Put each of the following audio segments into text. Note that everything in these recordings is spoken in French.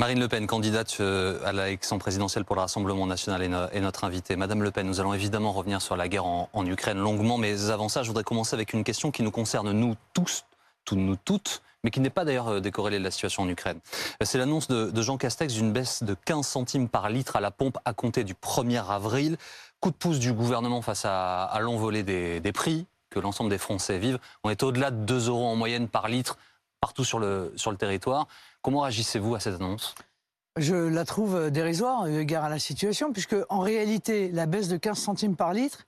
Marine Le Pen, candidate euh, à l'élection présidentielle pour le Rassemblement national, est, notre invitée. Madame Le Pen, nous allons évidemment revenir sur la guerre en, Ukraine longuement, mais avant ça, je voudrais commencer avec une question qui nous concerne nous tous, tous nous toutes, mais qui n'est pas d'ailleurs euh, décorrélée de la situation en Ukraine. C'est l'annonce de, Jean Castex d'une baisse de 15 centimes par litre à la pompe à compter du 1er avril. Coup de pouce du gouvernement face à, l'envolée des, prix que l'ensemble des Français vivent. On est au-delà de 2 euros en moyenne par litre partout sur le, sur le territoire. Comment réagissez-vous à cette annonce? Je la trouve dérisoire, égard à la situation, puisque en réalité, la baisse de 15 centimes par litre,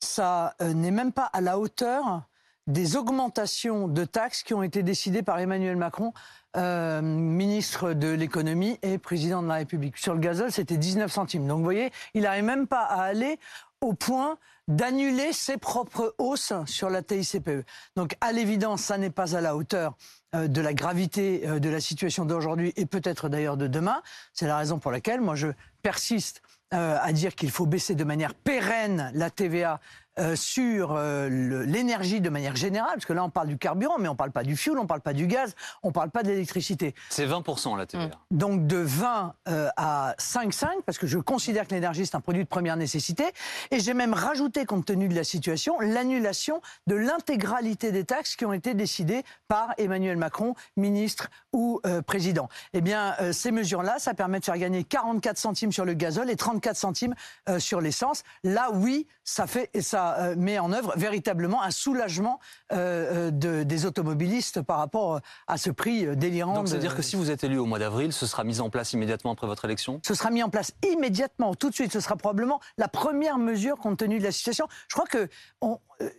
ça euh, n'est même pas à la hauteur des augmentations de taxes qui ont été décidées par Emmanuel Macron, euh, ministre de l'économie et président de la République. Sur le gazole, c'était 19 centimes. Donc vous voyez, il n'arrive même pas à aller au point d'annuler ses propres hausses sur la TICPE. Donc à l'évidence, ça n'est pas à la hauteur euh, de la gravité euh, de la situation d'aujourd'hui et peut-être d'ailleurs de demain. C'est la raison pour laquelle moi je persiste euh, à dire qu'il faut baisser de manière pérenne la TVA euh, sur euh, l'énergie de manière générale, parce que là on parle du carburant, mais on ne parle pas du fioul, on ne parle pas du gaz, on ne parle pas de l'électricité. C'est 20% la TVA. Mmh. Donc de 20 euh, à 5,5, parce que je considère que l'énergie c'est un produit de première nécessité, et j'ai même rajouté, compte tenu de la situation, l'annulation de l'intégralité des taxes qui ont été décidées par Emmanuel Macron, ministre ou président. Eh bien, ces mesures-là, ça permet de faire gagner 44 centimes sur le gazole et 34 centimes sur l'essence. Là, oui, ça fait ça euh, met en œuvre véritablement un soulagement euh, euh, des automobilistes par rapport à ce prix délirant. Donc, c'est-à-dire que si vous êtes élu au mois d'avril, ce sera mis en place immédiatement après votre élection? Ce sera mis en place immédiatement, tout de suite. Ce sera probablement la première mesure compte tenu de la situation. Je crois que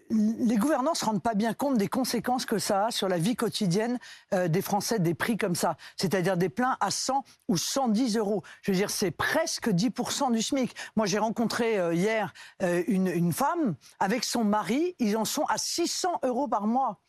les gouvernants ne se rendent pas bien compte des conséquences que ça a sur la vie quotidienne des Français, des prix comme ça. C'est-à-dire des pleins à 100 ou 110 euros. Je veux dire, c'est presque 10% du SMIC. Moi, j'ai rencontré hier une, une femme avec son mari, ils en sont à 600 euros par mois.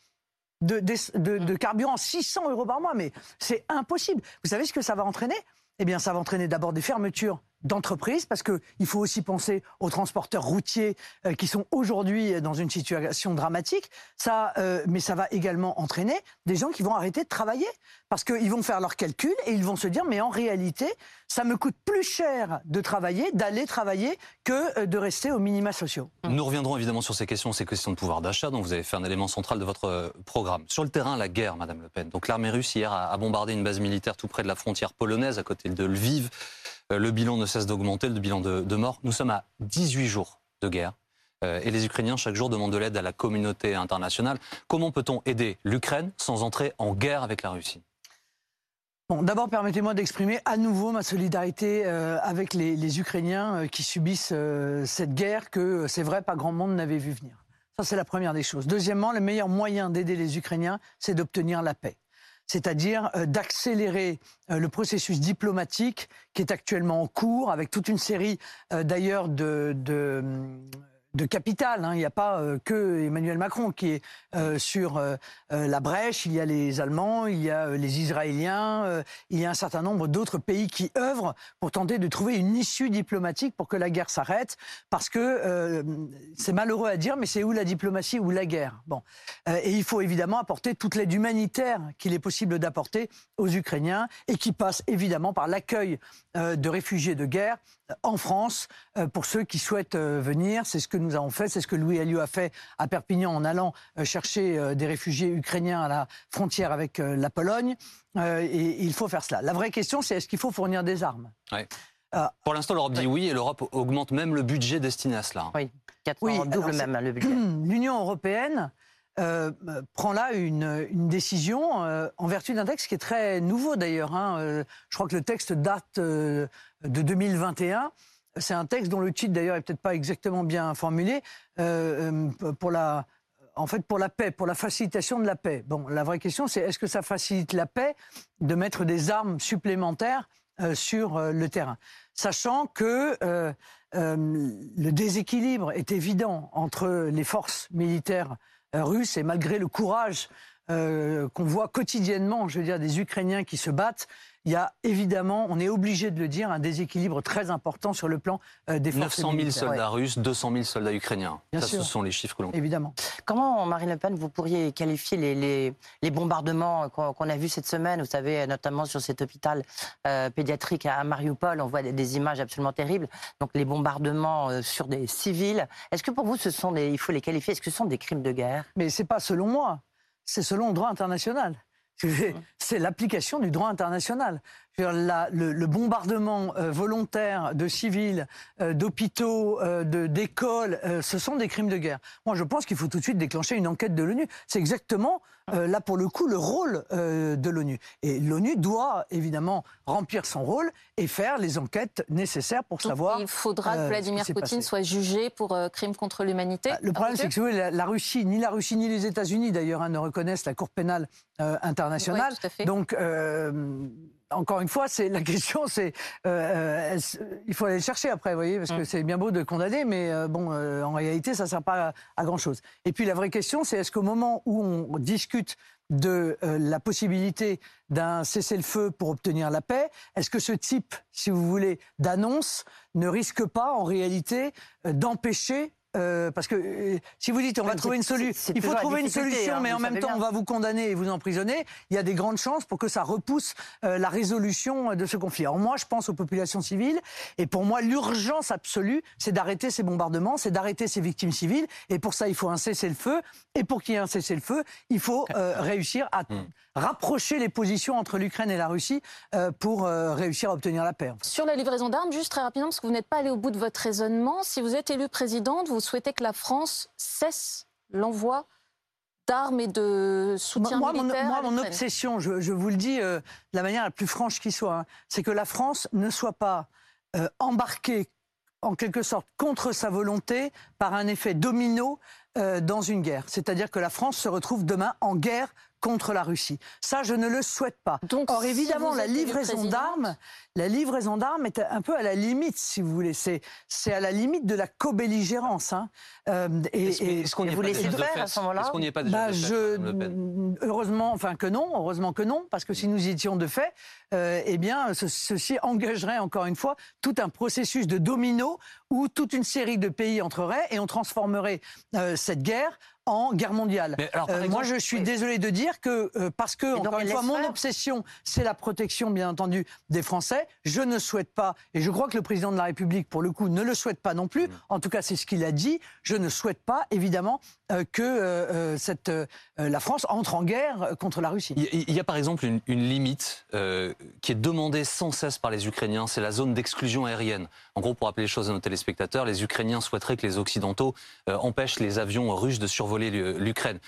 De, de, carburant, 600 euros par mois, mais c'est impossible. Vous savez ce que ça va entraîner? Eh bien, ça va entraîner d'abord des fermetures d'entreprise, parce qu'il faut aussi penser aux transporteurs routiers euh, qui sont aujourd'hui dans une situation dramatique. Ça, euh, mais ça va également entraîner des gens qui vont arrêter de travailler, parce qu'ils vont faire leurs calculs et ils vont se dire, mais en réalité, ça me coûte plus cher de travailler, d'aller travailler, que euh, de rester aux minima sociaux. Nous reviendrons évidemment sur ces questions, ces questions de pouvoir d'achat, dont vous avez fait un élément central de votre programme. Sur le terrain, la guerre, Madame Le Pen. Donc l'armée russe hier a bombardé une base militaire tout près de la frontière polonaise, à côté de Lviv. Euh, le bilan ne cesse d'augmenter, le bilan de, morts. Nous sommes à 18 jours de guerre. Euh, et les Ukrainiens, chaque jour, demandent de l'aide à la communauté internationale. Comment peut-on aider l'Ukraine sans entrer en guerre avec la Russie? Bon, D'abord, permettez-moi d'exprimer à nouveau ma solidarité euh, avec les, Ukrainiens qui subissent cette guerre que, c'est vrai, pas grand monde n'avait vu venir. Ça, c'est la première des choses. Deuxièmement, le meilleur moyen d'aider les Ukrainiens, c'est d'obtenir la paix c'est-à-dire euh, d'accélérer euh, le processus diplomatique qui est actuellement en cours, avec toute une série euh, d'ailleurs de, de capital. Hein. Il n'y a pas euh, que Emmanuel Macron qui est euh, sur euh, la brèche. Il y a les Allemands, il y a les Israéliens, il y a un certain nombre d'autres pays qui œuvrent pour tenter de trouver une issue diplomatique pour que la guerre s'arrête. Parce que c'est malheureux à dire, mais c'est où la diplomatie ou la guerre? Bon, et il faut évidemment apporter toute l'aide humanitaire qu'il est possible d'apporter aux Ukrainiens et qui passe évidemment par l'accueil de réfugiés de guerre en France pour ceux qui souhaitent venir. C'est ce que nous avons fait. C'est ce que Louis Alliot a fait à Perpignan en allant euh, chercher euh, des réfugiés ukrainiens à la frontière avec euh, la Pologne. et il faut faire cela. La vraie question, c'est est-ce qu'il faut fournir des armes? Pour l'instant, l'Europe dit oui et l'Europe augmente même le budget destiné à cela. Oui, oui double même le budget. L'Union européenne prend là une, décision en vertu d'un texte qui est très nouveau d'ailleurs. Hein. je crois que le texte date de 2021 c'est un texte dont le titre d'ailleurs est peut-être pas exactement bien formulé euh, euh, pour la en fait, pour la paix, pour la facilitation de la paix. Bon, la vraie question, c'est est-ce que ça facilite la paix de mettre des armes supplémentaires euh, sur le terrain? Sachant que le déséquilibre est évident entre les forces militaires russes et malgré le courage qu'on voit quotidiennement, je veux dire, des Ukrainiens qui se battent, il y a évidemment, on est obligé de le dire, un déséquilibre très important sur le plan euh, des forces 900 000 soldats russes, 200 000 soldats ukrainiens. Bien Ça, sûr. ce sont les chiffres que l'on Évidemment. Comment, Marine Le Pen, vous pourriez qualifier les, les, les bombardements qu'on a vus cette semaine Vous savez, notamment sur cet hôpital euh, pédiatrique à Mariupol, on voit des, des images absolument terribles. Donc les bombardements euh, sur des civils. Est-ce que pour vous, ce sont des, il faut les qualifier Est-ce que ce sont des crimes de guerre? Mais c'est pas selon moi, c'est selon le droit international. C'est l'application du droit international. La- le, le bombardement euh, volontaire de civils, euh, d'hôpitaux, euh, d'écoles, ce sont des crimes de guerre. Moi, je pense qu'il faut tout de suite déclencher une enquête de l'ONU. C'est exactement, là pour le coup, le rôle de l'ONU. Et l'ONU doit évidemment remplir son rôle et faire les enquêtes nécessaires pour Donc, savoir. il faudra que Vladimir Poutine passé. soit jugé pour crime contre l'humanité. Bah, Le problème, c'est que si vous voulez, la, la Russie, ni la Russie ni les États-Unis d'ailleurs, hein, ne reconnaissent la Cour pénale euh, internationale. Oui, tout à fait. Donc, euh, encore une fois, c'est la question, c'est euh, euh, il faut aller le chercher après, vous voyez, parce que Mm. c'est bien beau de condamner, mais euh, bon, euh, en réalité, ça ne sert pas à, à grand chose. Et puis la vraie question, c'est est-ce qu'au moment où on discute de la possibilité d'un cessez-le-feu pour obtenir la paix, est-ce que ce type, si vous voulez, d'annonce ne risque pas en réalité d'empêcher euh, parce que euh, si vous dites on va trouver une solution, il faut trouver une solution, hein, mais en même temps bien. on va vous condamner et vous emprisonner. Il y a des grandes chances pour que ça repousse euh, la résolution de ce conflit. Alors moi, je pense aux populations civiles, et pour moi, l'urgence absolue, c'est d'arrêter ces bombardements, c'est d'arrêter ces victimes civiles, et pour ça, il faut un cessez-le-feu. Et pour qu'il y ait un cessez-le-feu, il faut euh, réussir à Mm. rapprocher les positions entre l'Ukraine et la Russie euh, pour euh, réussir à obtenir la paix. Sur la livraison d'armes, juste très rapidement, parce que vous n'êtes pas allé au bout de votre raisonnement, si vous êtes élue présidente, vous souhaitez que la France cesse l'envoi d'armes et de soutien moi, mon, militaire moi, à mon obsession, je, je vous le dis euh, de la manière la plus franche qui soit, hein, c'est que la France ne soit pas euh, embarquée en quelque sorte contre sa volonté par un effet domino euh, dans une guerre. C'est-à-dire que la France se retrouve demain en guerre contre la Russie. Ça, je ne le souhaite pas. Donc, Or, évidemment, la livraison d'armes, la livraison d'armes est un peu à la limite, si vous voulez. C'est, c'est à la limite de la co-belligérance. hein. Euh, et- Est-ce et- est-ce qu'on et est vous pas laissez faire à ce moment-là Est-ce qu'on n'y est pas déjà bah, de fait, je, Madame Le Pen? heureusement, enfin que non, heureusement que non, parce que si nous y étions de fait, euh, eh bien, ce- ceci engagerait encore une fois tout un processus de domino où toute une série de pays entreraient et on transformerait euh, cette guerre en guerre mondiale. Mais alors, par Euh, moi, je suis oui. désolé de dire que euh, parce que donc, encore une fois, mon faire obsession, c'est la protection, bien entendu, des Français. Je ne souhaite pas, et je crois que le président de la République, pour le coup, ne le souhaite pas non Mm. plus. En tout cas, c'est ce qu'il a dit. Je ne souhaite pas, évidemment, euh, que cette, euh, la France entre en guerre contre la Russie. Il y, a- il y a par exemple une, une limite euh, qui est demandée sans cesse par les Ukrainiens, c'est la zone d'exclusion aérienne. En gros, pour rappeler les choses à nos téléspectateurs, les Ukrainiens souhaiteraient que les Occidentaux euh, empêchent les avions russes de survoler l'U- l'Ukraine.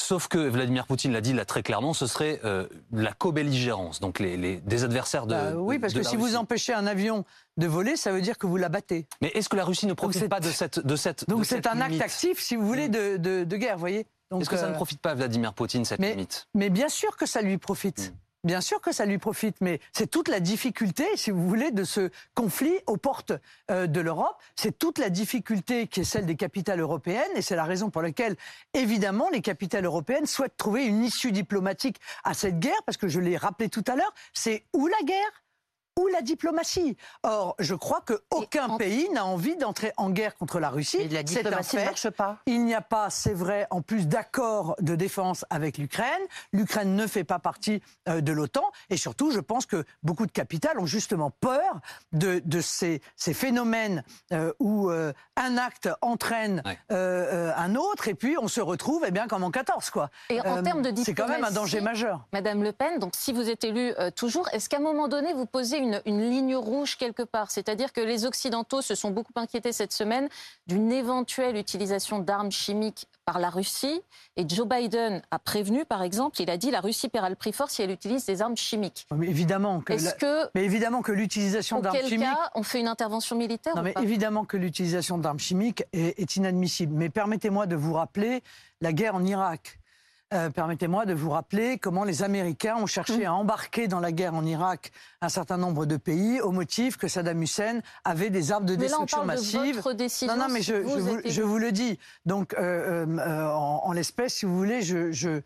Sauf que Vladimir Poutine l'a dit là très clairement, ce serait euh, la co-belligérance, donc les, les- des adversaires de. Bah oui, parce de que la si vous empêchez un avion de voler, ça veut dire que vous l'abattez. Mais est-ce que la Russie ne profite pas de cette de cette Donc c'est un acte actif, si vous voulez, de, de, de guerre, voyez. Est-ce que ça euh, ne profite pas à Vladimir Poutine cette mais- limite? Mais bien sûr que ça lui profite. Mm. Bien sûr que ça lui profite, mais c'est toute la difficulté, si vous voulez, de ce conflit aux portes euh, de l'Europe. C'est toute la difficulté qui est celle des capitales européennes, et c'est la raison pour laquelle, évidemment, les capitales européennes souhaitent trouver une issue diplomatique à cette guerre, parce que je l'ai rappelé tout à l'heure, c'est ou la guerre? Ou la diplomatie. Or, je crois qu'aucun en- pays n'a envie d'entrer en guerre contre la Russie. Et la diplomatie ne marche pas. Il n'y a pas, c'est vrai, en plus d'accord de défense avec l'Ukraine. L'Ukraine ne fait pas partie euh, de l'OTAN. Et surtout, je pense que beaucoup de capitales ont justement peur de, de ces, ces phénomènes euh, où euh, un acte entraîne Ouais. euh, un autre et puis on se retrouve eh bien, comme en 14. Quoi. Et en termes de C'est quand même un diplomatie, danger majeur. Madame Le Pen, donc si vous êtes élue toujours, est-ce qu'à un moment donné, vous posez une, une ligne rouge quelque part C'est-à-dire que les Occidentaux se sont beaucoup inquiétés cette semaine d'une éventuelle utilisation d'armes chimiques par la Russie. Et Joe Biden a prévenu, par exemple, il a dit la Russie paiera le prix fort si elle utilise des armes chimiques. Mais évidemment que, la- que, mais évidemment que l'utilisation d'armes chimiques cas, on fait une intervention militaire Non, ou mais pas? évidemment que l'utilisation d'armes chimiques est, est inadmissible. Mais permettez-moi de vous rappeler la guerre en Irak. Euh, permettez-moi de vous rappeler comment les Américains ont cherché à embarquer dans la guerre en Irak un certain nombre de pays au motif que Saddam Hussein avait des armes de Mais là, on destruction parle massive. de votre décision. Non, non, mais si je, je vous je le dis. Donc, euh, euh, en, en l'espèce, si vous voulez, je, je,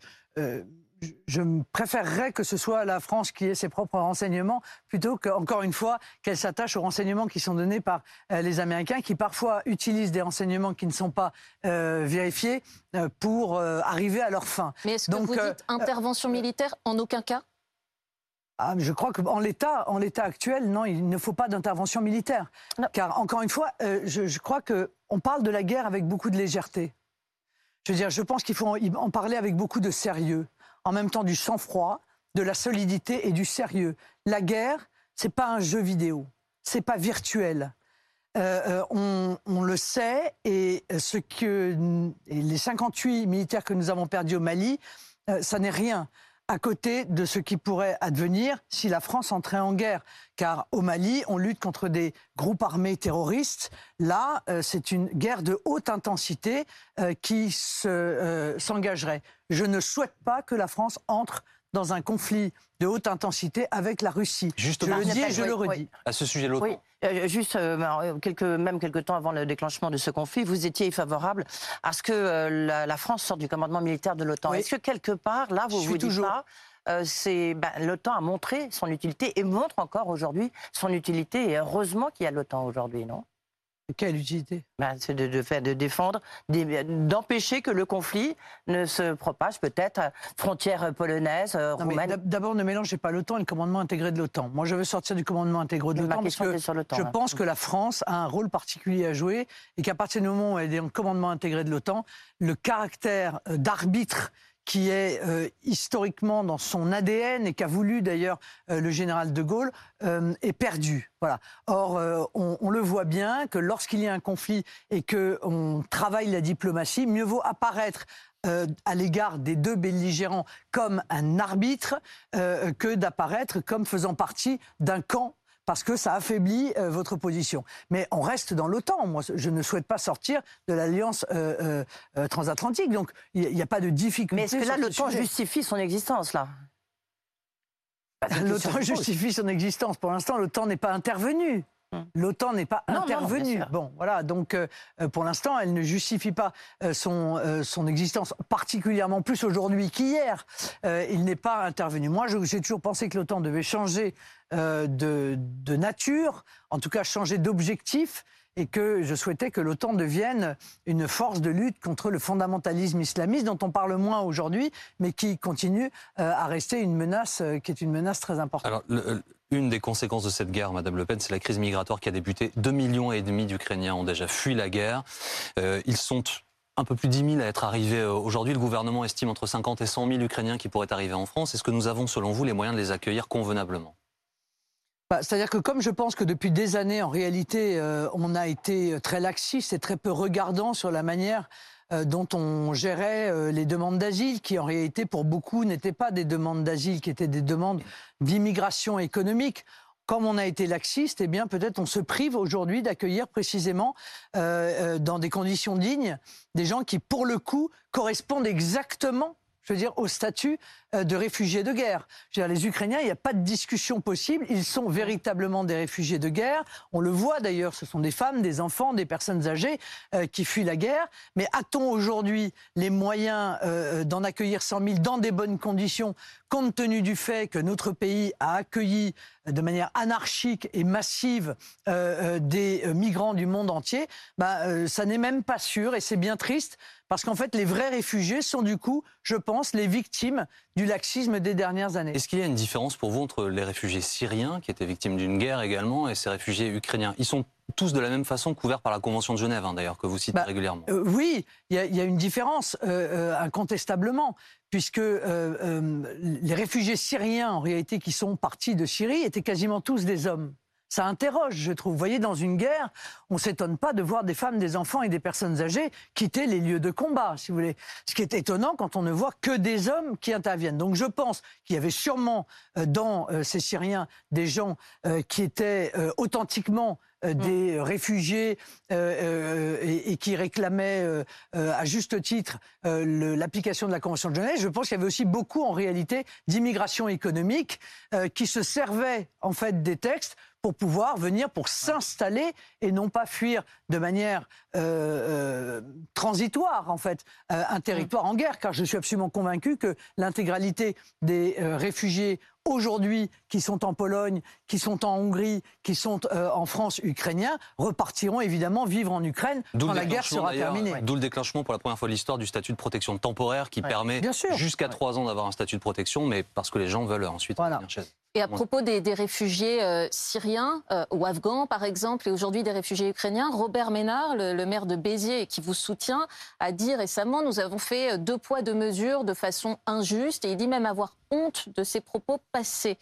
je préférerais que ce soit la France qui ait ses propres renseignements plutôt qu'encore une fois qu'elle s'attache aux renseignements qui sont donnés par euh, les Américains qui parfois utilisent des renseignements qui ne sont pas euh, vérifiés euh, pour arriver à leur fin. Mais est-ce que vous dites intervention militaire en aucun cas? Ah, je crois qu'en l'état, en l'état actuel, non, il ne faut pas d'intervention militaire. Car encore une fois, je, je crois qu'on parle de la guerre avec beaucoup de légèreté. Je veux dire, je pense qu'il faut en parler avec beaucoup de sérieux en même temps du sang-froid, de la solidité et du sérieux. La guerre, c'est pas un jeu vidéo, c'est pas virtuel. Euh, euh, on, le sait et ce que les 58 militaires que nous avons perdus au Mali, euh, ça n'est rien à côté de ce qui pourrait advenir si la France entrait en guerre. Car au Mali, on lutte contre des groupes armés terroristes. Là, c'est une guerre de haute intensité qui s'engagerait. Je ne souhaite pas que la France entre dans un conflit de haute intensité avec la Russie. Juste je le dis et je le redis. À ce sujet, l'OTAN. Oui. Euh, juste, euh, quelques, même quelques temps avant le déclenchement de ce conflit, vous étiez favorable à ce que euh, la, France sorte du commandement militaire de l'OTAN. Est-ce que quelque part, là, vous vous dites toujours. pas c'est ben, l'OTAN a montré son utilité et montre encore aujourd'hui son utilité. Et heureusement qu'il y a l'OTAN aujourd'hui, non? Quelle utilité? Ben, C'est de, faire, de défendre, d'empêcher que le conflit ne se propage peut-être frontières polonaises, euh, roumaines. D'abord, ne mélangez pas l'OTAN et le commandement intégré de l'OTAN. Moi, je veux sortir du commandement intégré de l'OTAN parce que je pense que la France a un rôle particulier à jouer et qu'à partir du moment où elle est en commandement intégré de l'OTAN, le caractère euh, d'arbitre qui est euh, historiquement dans son ADN et qu'a voulu d'ailleurs euh, le général de Gaulle, euh, est perdu. Voilà. Or, on, on, le voit bien que lorsqu'il y a un conflit et qu'on travaille la diplomatie, mieux vaut apparaître à l'égard des deux belligérants comme un arbitre que d'apparaître comme faisant partie d'un camp parce que ça affaiblit euh, votre position. Mais on reste dans l'OTAN. Moi, je ne souhaite pas sortir de l'alliance euh, euh, transatlantique. Donc, il n'y a, pas de difficulté. Mais est-ce que là, l'OTAN justifie son existence, là? L'OTAN justifie son existence. Pour l'instant, l'OTAN n'est pas intervenu. Hum. L'OTAN n'est pas intervenue. bon, voilà. Donc, euh, euh, pour l'instant, elle ne justifie pas euh, son, son existence, particulièrement plus aujourd'hui qu'hier. il n'est pas intervenu. Moi, j'ai toujours pensé que l'OTAN devait changer de, de, nature, en tout cas changer d'objectif, et que je souhaitais que l'OTAN devienne une force de lutte contre le fondamentalisme islamiste, dont on parle moins aujourd'hui, mais qui continue à rester une menace, qui est une menace très importante. Alors, le, une des conséquences de cette guerre, Madame Le Pen, c'est la crise migratoire qui a débuté. 2 millions et demi d'Ukrainiens ont déjà fui la guerre. Euh, ils sont un peu plus de 10 000 à être arrivés euh, aujourd'hui. Le gouvernement estime entre 50 et 100 000 Ukrainiens qui pourraient arriver en France. Est-ce que nous avons, selon vous, les moyens de les accueillir convenablement? Bah, C'est-à-dire que comme je pense que depuis des années, en réalité, euh, on a été très laxiste et très peu regardant sur la manière dont on gérait euh, les demandes d'asile, qui en réalité pour beaucoup n'étaient pas des demandes d'asile, qui étaient des demandes d'immigration économique. Comme on a été laxiste, eh bien peut-être on se prive aujourd'hui d'accueillir précisément euh, dans des conditions dignes des gens qui, pour le coup, correspondent exactement je veux dire, au statut euh, de réfugiés de guerre. Dire, les Ukrainiens, il n'y a pas de discussion possible. Ils sont véritablement des réfugiés de guerre. On le voit d'ailleurs, ce sont des femmes, des enfants, des personnes âgées euh, qui fuient la guerre. Mais a-t-on aujourd'hui les moyens euh, d'en accueillir 100 000 dans des bonnes conditions, compte tenu du fait que notre pays a accueilli de manière anarchique et massive des migrants du monde entier? Bah, Ça n'est même pas sûr et c'est bien triste parce qu'en fait, les vrais réfugiés sont du coup, je pense, les victimes du laxisme des dernières années. Est-ce qu'il y a une différence pour vous entre les réfugiés syriens, qui étaient victimes d'une guerre également, et ces réfugiés ukrainiens? Ils sont tous de la même façon couverts par la Convention de Genève, hein, d'ailleurs, que vous citez bah, régulièrement. Euh, oui, il y, a une différence, euh, euh, incontestablement, puisque les réfugiés syriens, en réalité, qui sont partis de Syrie, étaient quasiment tous des hommes ça interroge, je trouve. Vous voyez, dans une guerre, on s'étonne pas de voir des femmes, des enfants et des personnes âgées quitter les lieux de combat, si vous voulez. Ce qui est étonnant quand on ne voit que des hommes qui interviennent. Donc je pense qu'il y avait sûrement euh, dans euh, ces Syriens des gens euh, qui étaient authentiquement mm. des réfugiés et, qui réclamaient à juste titre l'application de la Convention de Genève. Je pense qu'il y avait aussi beaucoup en réalité d'immigration économique qui se servaient en fait des textes pour pouvoir venir, pour s'installer et non pas fuir de manière euh, euh transitoire, en fait, euh, un territoire en guerre, car je suis absolument convaincu que l'intégralité des euh, réfugiés aujourd'hui qui sont en Pologne, qui sont en Hongrie, qui sont euh, en France ukrainiens, repartiront évidemment vivre en Ukraine D'où quand la guerre déclenchement, sera terminée. D'où le déclenchement pour la première fois de l'histoire du statut de protection temporaire qui Ouais. permet jusqu'à trois ans d'avoir un statut de protection, mais parce que les gens veulent ensuite Voilà. chez eux. Et à propos des, des réfugiés euh, syriens euh, ou afghans, par exemple, et aujourd'hui des réfugiés ukrainiens, Robert Ménard, le, le maire de Béziers, qui vous soutient, a dit récemment nous avons fait euh, deux poids, deux mesures de façon injuste, et il dit même avoir honte de ses propos passés.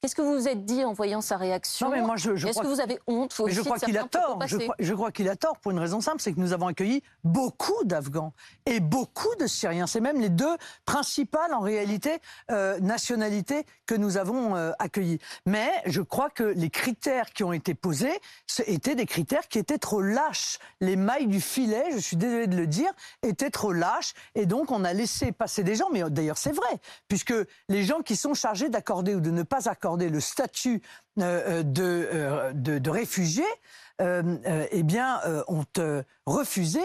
Qu'est-ce que vous vous êtes dit en voyant sa réaction Non, mais moi, je, je Est-ce que vous avez honte Mais je crois qu'il a tort. Je crois, je crois qu'il a tort pour une raison simple, c'est que nous avons accueilli beaucoup d'Afghans et beaucoup de Syriens. C'est même les deux principales, en réalité, euh, nationalités que nous avons euh, accueillies. Mais je crois que les critères qui ont été posés étaient des critères qui étaient trop lâches. Les mailles du filet, je suis désolé de le dire, étaient trop lâches. Et donc, on a laissé passer des gens. Mais d'ailleurs, c'est vrai, puisque les gens qui sont chargés d'accorder ou de ne pas accorder le statut euh, euh, de, euh, de, de réfugiés, euh, eh bien, ont refusé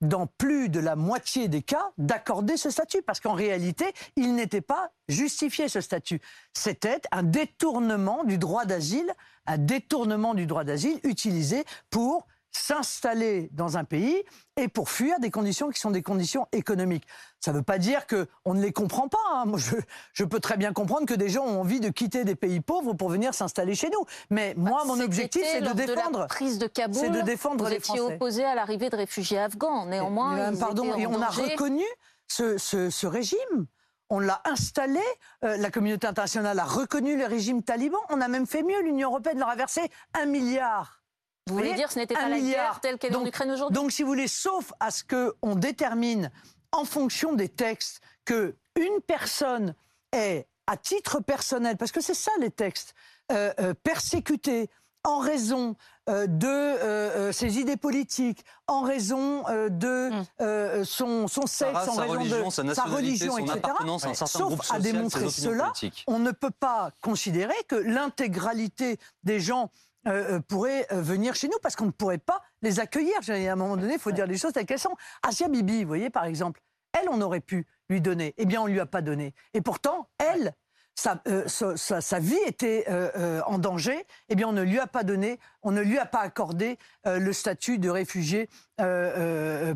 dans plus de la moitié des cas d'accorder ce statut parce qu'en réalité, il n'était pas justifié ce statut. C'était un détournement du droit d'asile, un détournement du droit d'asile utilisé pour s'installer dans un pays et pour fuir des conditions qui sont des conditions économiques. Ça ne veut pas dire que on ne les comprend pas. hein. Moi, je, je peux très bien comprendre que des gens ont envie de quitter des pays pauvres pour venir s'installer chez nous. Mais moi, mon objectif, c'est de lors la défendre. prise de Kaboul, c'est de défendre vous les étiez Français. opposé à l'arrivée de réfugiés afghans. Néanmoins, ils pardon, et on a reconnu ce, ce- ce régime. On l'a installé. euh, la communauté internationale a reconnu le régime taliban. On a même fait mieux. L'Union européenne leur a versé un milliard. Vous voulez dire que ce n'était pas la milliard. guerre telle qu'elle est en Donc- Ukraine aujourd'hui Donc, si vous voulez, sauf à ce qu'on détermine en fonction des textes que une personne est à titre personnel, parce que c'est ça les textes, euh, euh, persécutée en raison euh, de euh, euh, ses idées politiques, en raison euh, de euh, son, son sexe, en sa raison religion, de sa nationalité, religion, son etc. appartenance à un certain Sauf groupe à social, ses démontrer cela, politiques. on ne peut pas considérer que l'intégralité des gens euh, euh, pourraient euh, venir chez nous parce qu'on ne pourrait pas les accueillir. À un moment donné, il faut dire les choses telles qu'elles sont. Asia Bibi, vous voyez, par exemple, elle, on aurait pu lui donner. Eh bien, on ne lui a pas donné. Et pourtant, elle, sa, euh, sa- sa- sa vie était euh, euh, en danger. Eh bien, on ne lui a pas donné, on ne lui a pas accordé le statut de réfugié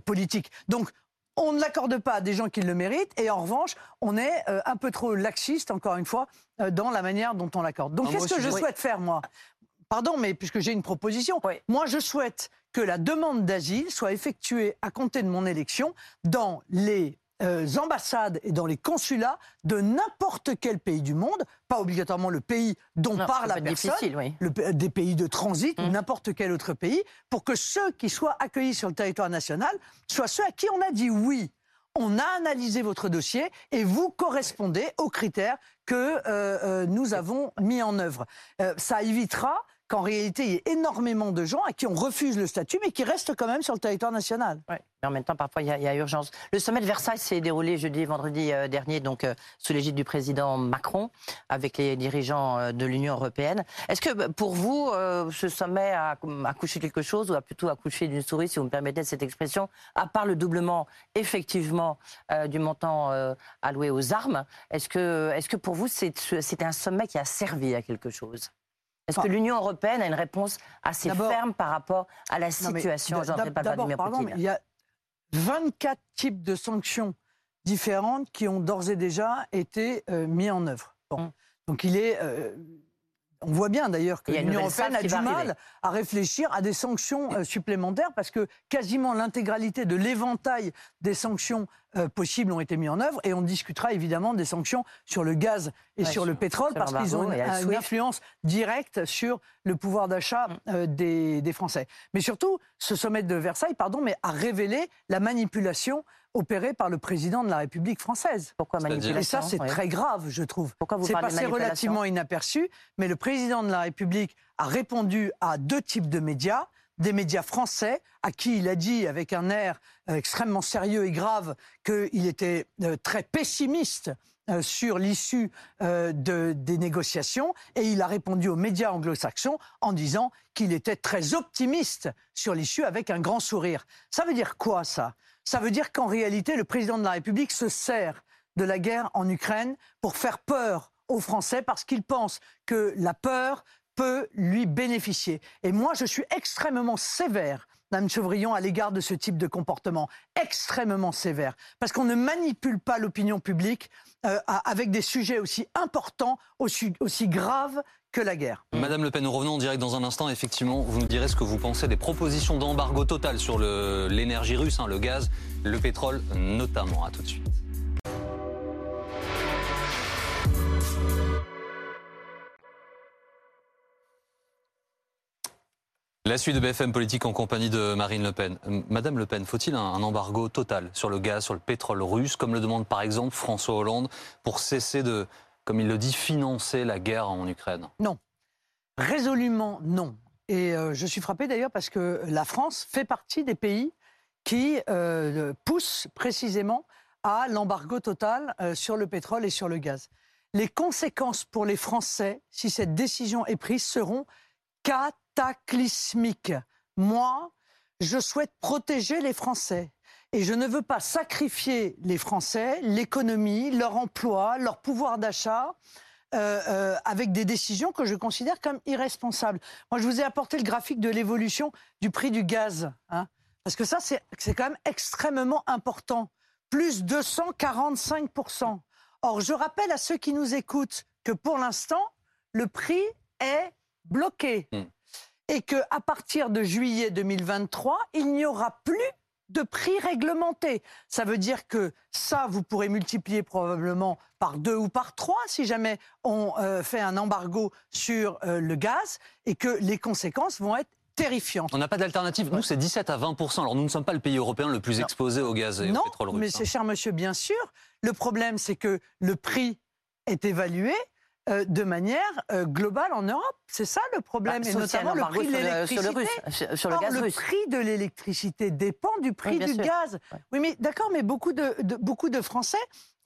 politique. Donc, on ne l'accorde pas à des gens qui le méritent, et en revanche, on est un peu trop laxiste, encore une fois, dans la manière dont on l'accorde. Donc, Un qu'est-ce que je souhaite faire, moi? Pardon, mais puisque j'ai une proposition, Oui. moi, je souhaite que la demande d'asile soit effectuée à compter de mon élection dans les euh, ambassades et dans les consulats de n'importe quel pays du monde, pas obligatoirement le pays dont Non, parle la personne, difficile, oui. le pa- des pays de transit ou Mm. n'importe quel autre pays, pour que ceux qui soient accueillis sur le territoire national soient ceux à qui on a dit oui. On a analysé votre dossier et vous correspondez aux critères que euh, euh, nous avons mis en œuvre. Euh, ça évitera qu'en réalité, il y ait énormément de gens à qui on refuse le statut, mais qui restent quand même sur le territoire national. En même temps, parfois, il y, a- a urgence. Le sommet de Versailles s'est déroulé jeudi et vendredi euh, dernier, donc euh, sous l'égide du président Macron, avec les dirigeants euh, de l'Union européenne. Est-ce que bah, pour vous, ce sommet a accouché quelque chose ou a plutôt accouché d'une souris, si vous me permettez cette expression, à part le doublement, effectivement, du montant alloué aux armes? Est-ce que, est que pour vous, c'est un sommet qui a servi à quelque quelque est-ce que l'Union européenne a une réponse assez ferme par rapport à la situation engendrée par Vladimir Poutine il y a 24 types de sanctions différentes qui ont d'ores et déjà été euh, mis en œuvre. Bon. Mm. Donc il est... euh, on voit bien d'ailleurs que l'Union européenne a du mal arriver. à réfléchir à des sanctions euh, supplémentaires parce que quasiment l'intégralité de l'éventail des sanctions euh, possibles ont été mis en œuvre et on discutera évidemment des sanctions sur le gaz et Ouais, sur le pétrole sur parce qu'ils ont une, influence directe sur le pouvoir d'achat Mm. euh, des, des Français. Mais surtout, ce sommet de Versailles, pardon, mais a révélé la manipulation opérée par le président de la République française. Pourquoi manipulation Et ça, c'est oui. très grave, je trouve. Pourquoi vous C'est passé relativement inaperçu, mais le président de la République a répondu à deux types de médias. Des médias français, à qui il a dit avec un air euh, extrêmement sérieux et grave qu'il était euh, très pessimiste euh, sur l'issue de, des négociations et il a répondu aux médias anglo-saxons en disant qu'il était très optimiste sur l'issue avec un grand sourire. Ça veut dire quoi ça? Ça veut dire qu'en réalité, le président de la République se sert de la guerre en Ukraine pour faire peur aux Français parce qu'il pense que la peur peut lui bénéficier. Et moi, je suis extrêmement sévère Mme Chevrillon à l'égard de ce type de comportement, extrêmement sévère, parce qu'on ne manipule pas l'opinion publique euh, avec des sujets aussi importants, aussi, aussi graves que la guerre. Madame Le Pen, nous revenons en direct dans un instant. Effectivement, vous nous direz ce que vous pensez des propositions d'embargo total sur l'énergie russe, hein, le gaz, le pétrole notamment. À tout de suite. La suite de BFM Politique en compagnie de Marine Le Pen. Euh, Madame Le Pen, faut-il un, embargo total sur le gaz, sur le pétrole russe, comme le demande par exemple François Hollande, pour cesser de, comme il le dit, financer la guerre en Ukraine Non. Résolument non. Et euh, je suis frappé d'ailleurs parce que la France fait partie des pays qui euh, poussent précisément à l'embargo total sur le pétrole et sur le gaz. Les conséquences pour les Français, si cette décision est prise, seront catastrophiques cataclysmique. Moi, je souhaite protéger les Français. Et je ne veux pas sacrifier les Français, l'économie, leur emploi, leur pouvoir d'achat, euh, euh, avec des décisions que je considère comme irresponsables. Moi, je vous ai apporté le graphique de l'évolution du prix du gaz. Hein, parce que ça, c'est quand même extrêmement important. Plus 245%. Or, je rappelle à ceux qui nous écoutent que pour l'instant, le prix est bloqué. Hmm et qu'à partir de juillet 2023, il n'y aura plus de prix réglementé. Ça veut dire que ça, vous pourrez multiplier probablement par deux ou par trois si jamais on euh, fait un embargo sur euh, le gaz et que les conséquences vont être terrifiantes. On n'a pas d'alternative. Nous, c'est 17 à 20 Alors, nous ne sommes pas le pays européen le plus exposé au gaz et au pétrole russe. mais c'est cher monsieur, bien sûr. Le problème, c'est que le prix est évalué euh, de manière euh, globale en Europe. C'est ça le problème, bah, et notamment le prix de l'électricité. Sur, le, gaz le prix de l'électricité dépend du prix du gaz. Oui, mais d'accord, mais beaucoup de, beaucoup de Français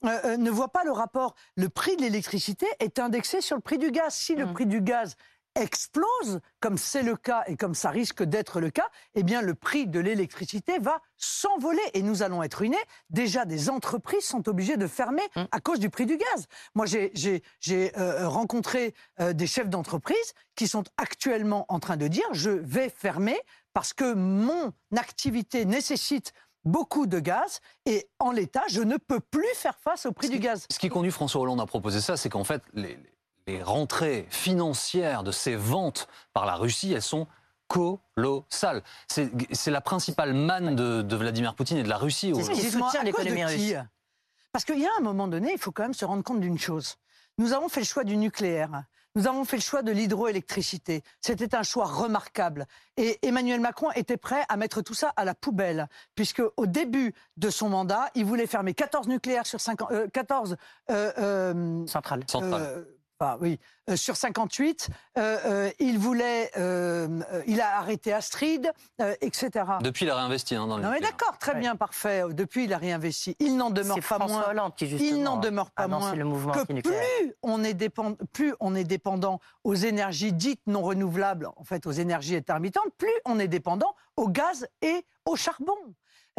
euh, ne voient pas le rapport. Le prix de l'électricité est indexé sur le prix du gaz. Si le mm. prix du gaz explose, comme c'est le cas et comme ça risque d'être le cas, eh bien le prix de l'électricité va s'envoler et nous allons être ruinés. Déjà, des entreprises sont obligées de fermer mmh. à cause du prix du gaz. Moi, j'ai euh, rencontré euh, des chefs d'entreprise qui sont actuellement en train de dire je vais fermer parce que mon activité nécessite beaucoup de gaz et en l'état, je ne peux plus faire face au prix du gaz. Ce qui conduit François Hollande à proposer ça, c'est qu'en fait, les les rentrées financières de ces ventes par la Russie, elles sont colossales. C'est la principale manne de, Vladimir Poutine et de la Russie. C'est ce qui soutient l'économie russe. Parce qu'il y a un moment donné, il faut quand même se rendre compte d'une chose. Nous avons fait le choix du nucléaire. Nous avons fait le choix de l'hydroélectricité. C'était un choix remarquable. Et Emmanuel Macron était prêt à mettre tout ça à la poubelle, puisque au début de son mandat, il voulait fermer 14 nucléaires sur 50, 14 euh, euh, centrales. Oui, euh, sur 58, euh, euh, il voulait, il a arrêté Astrid, etc. Depuis, il a réinvesti hein, dans Non mais d'accord, très bien, parfait. Depuis, il a réinvesti. Il n'en demeure pas moins. Hollande qui il n'en demeure pas moins le mouvement que plus on est dépendant, plus on est dépendant aux énergies dites non renouvelables, en fait, aux énergies intermittentes, plus on est dépendant au gaz et au charbon.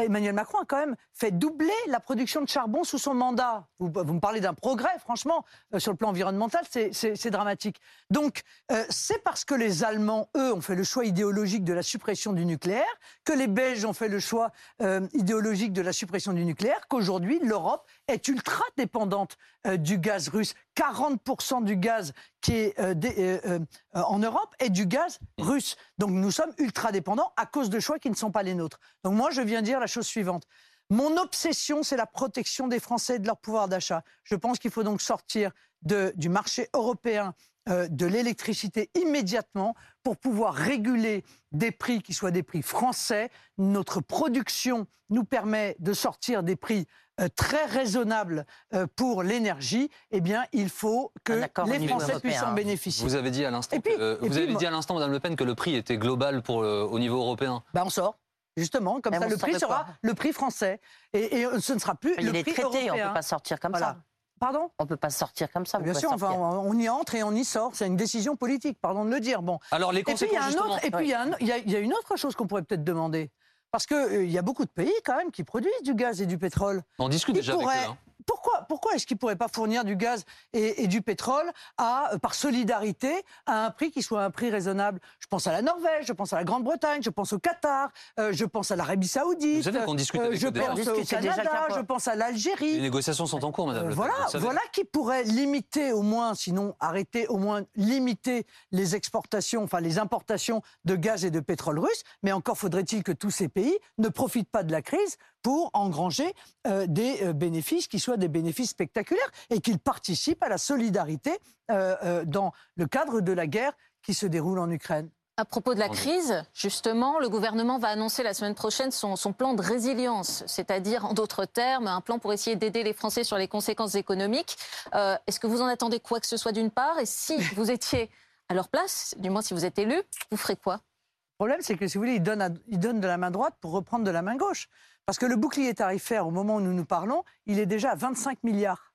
Emmanuel Macron a quand même fait doubler la production de charbon sous son mandat. Vous, me parlez d'un progrès, franchement, euh, sur le plan environnemental, c'est dramatique. Donc, euh, c'est parce que les Allemands, eux, ont fait le choix idéologique de la suppression du nucléaire, que les Belges ont fait le choix euh, idéologique de la suppression du nucléaire, qu'aujourd'hui, l'Europe est ultra dépendante du gaz russe. 40% du gaz qui est en Europe est du gaz russe. Donc nous sommes ultra dépendants à cause de choix qui ne sont pas les nôtres. Donc moi, je viens dire la chose suivante. Mon obsession, c'est la protection des Français et de leur pouvoir d'achat. Je pense qu'il faut donc sortir du marché européen euh, de l'électricité immédiatement pour pouvoir réguler des prix qui soient des prix français. Notre production nous permet de sortir des prix euh, très raisonnables euh, pour l'énergie. Eh bien, il faut que les Français puissent en bénéficier. Vous avez dit à l'instant, vous avez dit à l'instant, Madame Le Pen, que le prix était global pour, au niveau européen. Ben, on sort. Justement, comme ça, le prix sera le prix français. Et, ce ne sera plus il le est prix traité, européen. on ne peut pas sortir comme ça. Pardon? On ne peut pas sortir comme ça. Bien sûr, enfin, on y entre et on y sort. C'est une décision politique, pardon de le dire. Bon. Alors les conséquences, et puis, il y a, y, y une autre chose qu'on pourrait peut-être demander. Parce qu'il euh, il y a beaucoup de pays quand même qui produisent du gaz et du pétrole. On discute déjà avec eux. Hein pourquoi, pourquoi est-ce qu'ils ne pourraient pas fournir du gaz et, du pétrole à, euh, par solidarité à un prix qui soit un prix raisonnable? Je pense à la Norvège, je pense à la Grande-Bretagne, je pense au Qatar, euh, je pense à l'Arabie Saoudite. Vous savez qu'on discute avec Je pense au Canada, je pense à l'Algérie. Les négociations sont en cours, Madame. Le voilà, voilà qui pourrait limiter au moins, sinon arrêter au moins limiter les exportations, enfin les importations de gaz et de pétrole russe. Mais encore faudrait-il que tous ces pays ne profitent pas de la crise pour engranger euh, des euh, bénéfices qui soient des bénéfices spectaculaires et qu'ils participent à la solidarité euh, dans le cadre de la guerre qui se déroule en Ukraine. À propos de la crise, justement, le gouvernement va annoncer la semaine prochaine son, son plan de résilience, c'est-à-dire, en d'autres termes, un plan pour essayer d'aider les Français sur les conséquences économiques. Est-ce que vous en attendez quoi que ce soit d'une part? Et si vous étiez à leur place, du moins si vous êtes élu, vous ferez quoi? Le problème, c'est que si vous voulez, ils donnent, ils donnent de la main droite pour reprendre de la main gauche. Parce que le bouclier tarifaire, au moment où nous nous parlons, il est déjà à 25 milliards.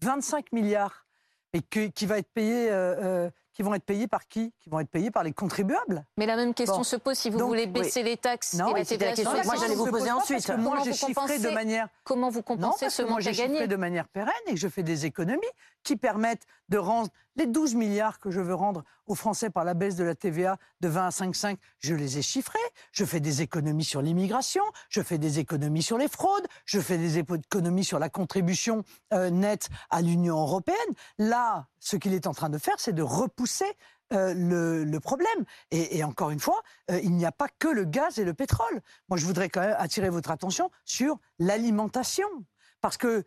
25 milliards. Et qui va être payé euh, euh, qui vont être payés par qui? Qui vont être payés par les contribuables. Mais la même question se pose si vous voulez baisser les taxes non, et la question. Moi, j'allais vous poser ensuite. moi, j'ai chiffré de manière. Comment vous compensez ce manque à gagner de manière pérenne et je fais des économies qui permettent de rendre les 12 milliards que je veux rendre aux Français par la baisse de la TVA de 20 à 5,5. Je les ai chiffrés. Je fais des économies sur l'immigration. Je fais des économies sur les fraudes. Je fais des économies sur la contribution euh, nette à l'Union européenne. Là, ce qu'il est en train de faire, c'est de repousser euh, le, problème. Et, encore une fois, euh, il n'y a pas que le gaz et le pétrole. Moi, je voudrais quand même attirer votre attention sur l'alimentation. Parce que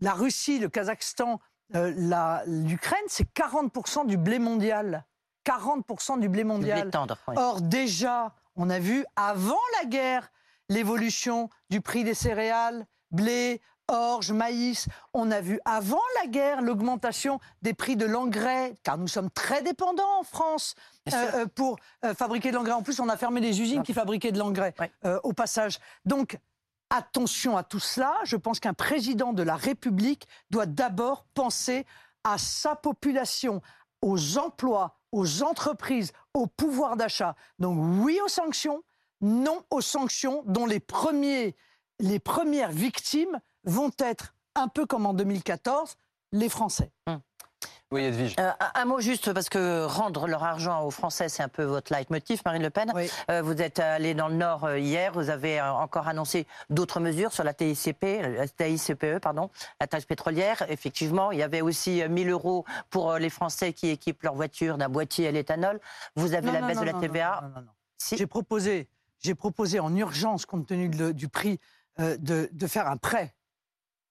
la Russie, le Kazakhstan, l'Ukraine, c'est 40% du blé mondial. 40% du blé mondial. Or, déjà, on a vu avant la guerre l'évolution du prix des céréales, blé, orge, maïs. On a vu avant la guerre l'augmentation des prix de l'engrais, car nous sommes très dépendants en France euh, euh, pour euh, fabriquer de l'engrais. En plus, on a fermé les usines qui fabriquaient de l'engrais au passage. Donc, attention à tout cela. Je pense qu'un président de la République doit d'abord penser à sa population, aux emplois, aux entreprises, au pouvoir d'achat. Donc oui aux sanctions, non aux sanctions dont les, premiers, les premières victimes vont être, un peu comme en 2014, les Français. Hum. Oui, Edwige. Euh, un, mot juste, parce que rendre leur argent aux Français, c'est un peu votre leitmotiv, Marine Le Pen. Euh, vous êtes allé dans le Nord euh, hier, vous avez encore annoncé d'autres mesures sur la TICP, la TICPE, pardon, la taxe pétrolière. Effectivement, il y avait aussi 1000 euros pour les Français qui équipent leur voiture d'un boîtier à l'éthanol. Vous avez la baisse de la TVA. Non, non, J'ai proposé, proposé en urgence, compte tenu du prix, de, de faire un prêt